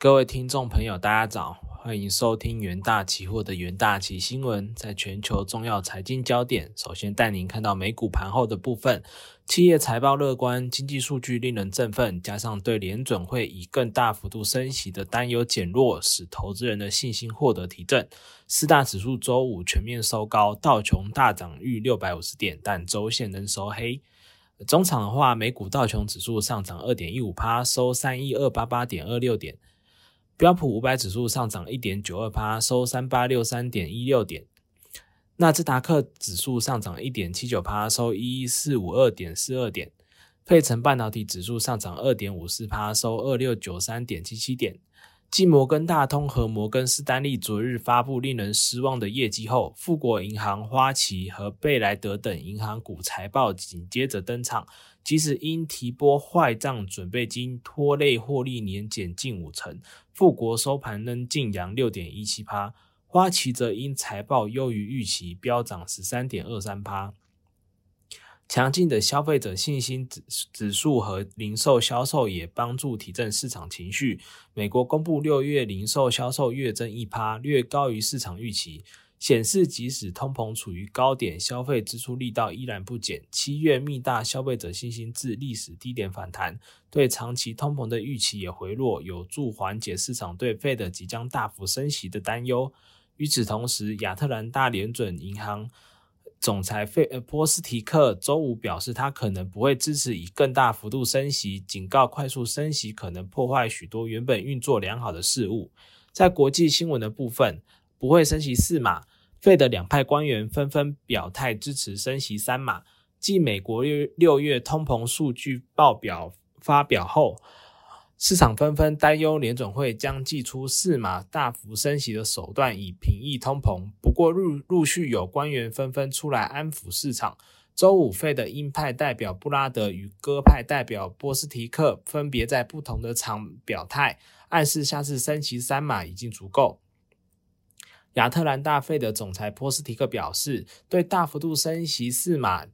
各位听众朋友，大家早，欢迎收听元大期货的元大期新闻。在全球重要财经焦点，首先带您看到美股盘后的部分。企业财报乐观，经济数据令人振奋，加上对联准会以更大幅度升息的担忧减弱，使投资人的信心获得提振。四大指数周五全面收高，道琼大涨逾六百五十点，但周线仍收黑。中场的话，美股道琼指数上涨二点一五趴，收三一二八八点二六点。标普五百指数上涨一点九二趴，收三八六三点一六点。纳斯达克指数上涨一点七九趴，收一一四五二点四二点。费城半导体指数上涨二点五四趴，收二六九三点七七点。继摩根大通和摩根士丹利昨日发布令人失望的业绩后，富国银行、花旗和贝莱德等银行股财报紧接着登场。即使因提拨坏账准备金拖累获利年减近五成，富国收盘仍净扬六点一七趴，花旗则因财报优于预期飙涨十三点二三趴。强劲的消费者信心指指数和零售销售也帮助提振市场情绪。美国公布六月零售销售月增一趴，略高于市场预期。显示，即使通膨处于高点，消费支出力道依然不减。七月密大消费者信心至历史低点反弹，对长期通膨的预期也回落，有助缓解市场对费的即将大幅升息的担忧。与此同时，亚特兰大联准银行总裁费呃波斯提克周五表示，他可能不会支持以更大幅度升息，警告快速升息可能破坏许多原本运作良好的事物。在国际新闻的部分。不会升息四码，费的两派官员纷纷表态支持升息三码。继美国六六月通膨数据报表发表后，市场纷纷担忧联准会将祭出四码大幅升息的手段以平抑通膨。不过陆陆续有官员纷纷出来安抚市场。周五，费的鹰派代表布拉德与鸽派代表波斯提克分别在不同的场表态，暗示下次升息三码已经足够。亚特兰大费的总裁波斯提克表示，对大幅度升息四码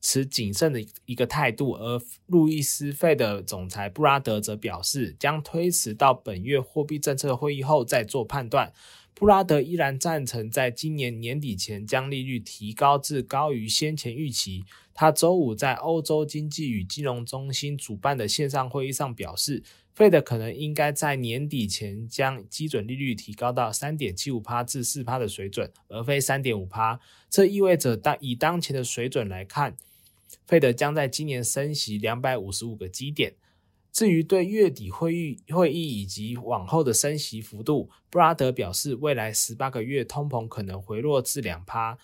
持谨慎的一个态度，而路易斯费的总裁布拉德则表示，将推迟到本月货币政策会议后再做判断。布拉德依然赞成在今年年底前将利率提高至高于先前预期。他周五在欧洲经济与金融中心主办的线上会议上表示。费德可能应该在年底前将基准利率提高到三点七五帕至四帕的水准，而非三点五帕。这意味着当以当前的水准来看，费德将在今年升息两百五十五个基点。至于对月底会议会议以及往后的升息幅度，布拉德表示，未来十八个月通膨可能回落至两帕。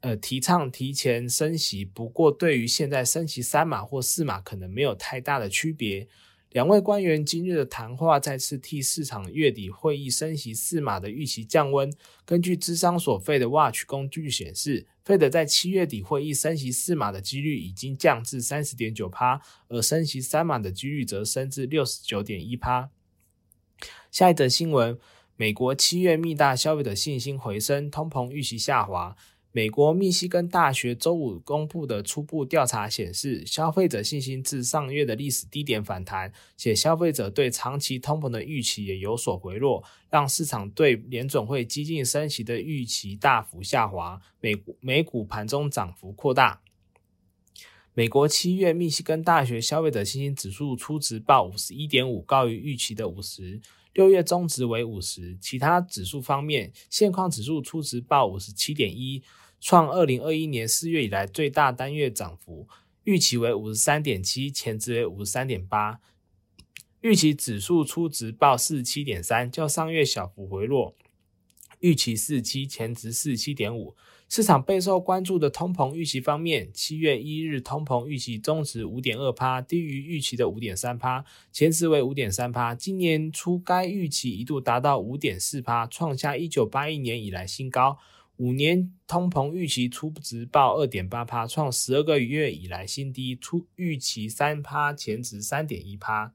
呃，提倡提前升息，不过对于现在升息三码或四码，可能没有太大的区别。两位官员今日的谈话再次替市场月底会议升息四码的预期降温。根据智商所费的 Watch 工具显示，费德在七月底会议升息四码的几率已经降至三十点九趴，而升息三码的几率则升至六十九点一趴。下一则新闻：美国七月密大消费者信心回升，通膨预期下滑。美国密西根大学周五公布的初步调查显示，消费者信心自上月的历史低点反弹，且消费者对长期通膨的预期也有所回落，让市场对联准会激进升息的预期大幅下滑。美美股盘中涨幅扩大。美国七月密西根大学消费者信心指数初值报五十一点五，高于预期的五十。六月中值为五十。其他指数方面，现况指数初值报五十七点一。创二零二一年四月以来最大单月涨幅，预期为五十三点七，前值为五十三点八。预期指数初值报四十七点三，较上月小幅回落，预期四七，前值四十七点五。市场备受关注的通膨预期方面，七月一日通膨预期中值五点二趴，低于预期的五点三趴，前值为五点三趴。今年初该预期一度达到五点四趴，创下一九八一年以来新高。五年通膨预期初值报二点八帕，创十二个月以来新低。初预期三帕，前值三点一帕。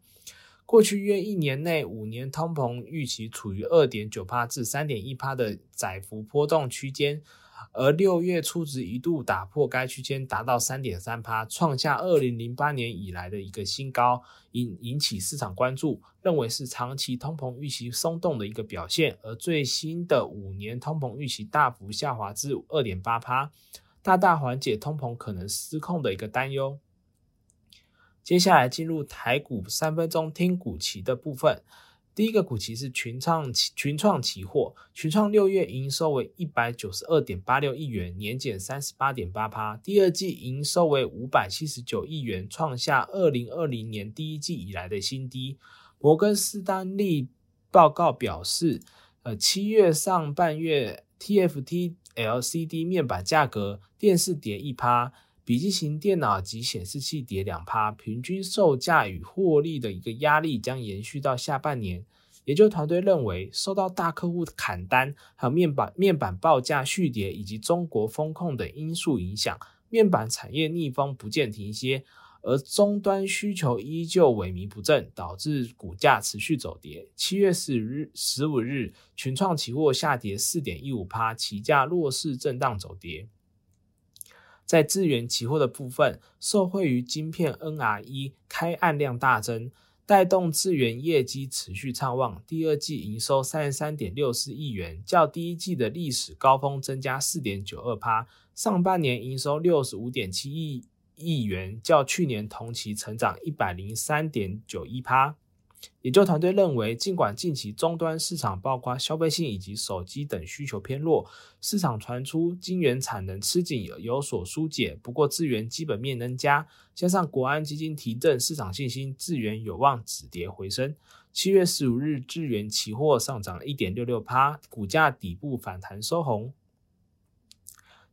过去约一年内，五年通膨预期处于二点九帕至三点一帕的窄幅波动区间。而六月初值一度打破该区间，达到三点三趴，创下二零零八年以来的一个新高，引引起市场关注，认为是长期通膨预期松动的一个表现。而最新的五年通膨预期大幅下滑至二点八趴，大大缓解通膨可能失控的一个担忧。接下来进入台股三分钟听股期的部分。第一个股期是群创群创期货，群创六月营收为一百九十二点八六亿元，年减三十八点八趴。第二季营收为五百七十九亿元，创下二零二零年第一季以来的新低。摩根士丹利报告表示，呃，七月上半月 TFT LCD 面板价格，电视跌一趴。笔记型电脑及显示器跌两趴，平均售价与获利的一个压力将延续到下半年。研究团队认为，受到大客户砍单、还有面板面板报价续跌以及中国风控等因素影响，面板产业逆风不见停歇，而终端需求依旧萎靡不振，导致股价持续走跌。七月十日十五日，群创期货下跌四点一五趴，期价弱势震荡走跌。在资源期货的部分，受惠于晶片 NRE 开案量大增，带动资源业绩持续畅旺。第二季营收三十三点六四亿元，较第一季的历史高峰增加四点九二趴。上半年营收六十五点七亿亿元，较去年同期成长一百零三点九一趴。研究团队认为，尽管近期终端市场包括消费性以及手机等需求偏弱，市场传出晶圆产能吃紧有所疏解，不过资源基本面增加，加上国安基金提振市场信心，资源有望止跌回升。七月十五日，智源期货上涨一点六六趴，股价底部反弹收红。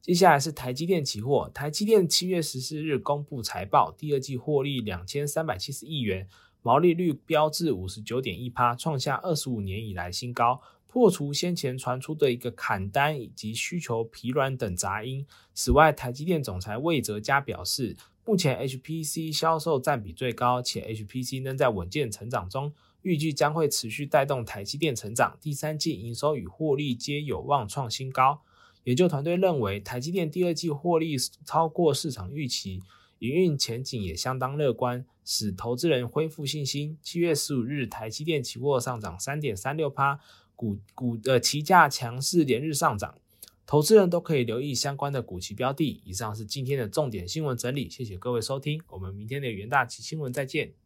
接下来是台积电期货，台积电七月十四日公布财报，第二季获利两千三百七十亿元。毛利率标至五十九点一趴，创下二十五年以来新高，破除先前传出的一个砍单以及需求疲软等杂音。此外，台积电总裁魏哲嘉表示，目前 HPC 销售占比最高，且 HPC 仍在稳健成长中，预计将会持续带动台积电成长。第三季营收与获利皆有望创新高。研究团队认为，台积电第二季获利超过市场预期。营运前景也相当乐观，使投资人恢复信心。七月十五日，台积电期货上涨三点三六趴，股股的期价强势连日上涨，投资人都可以留意相关的股期标的。以上是今天的重点新闻整理，谢谢各位收听，我们明天的元大旗新闻再见。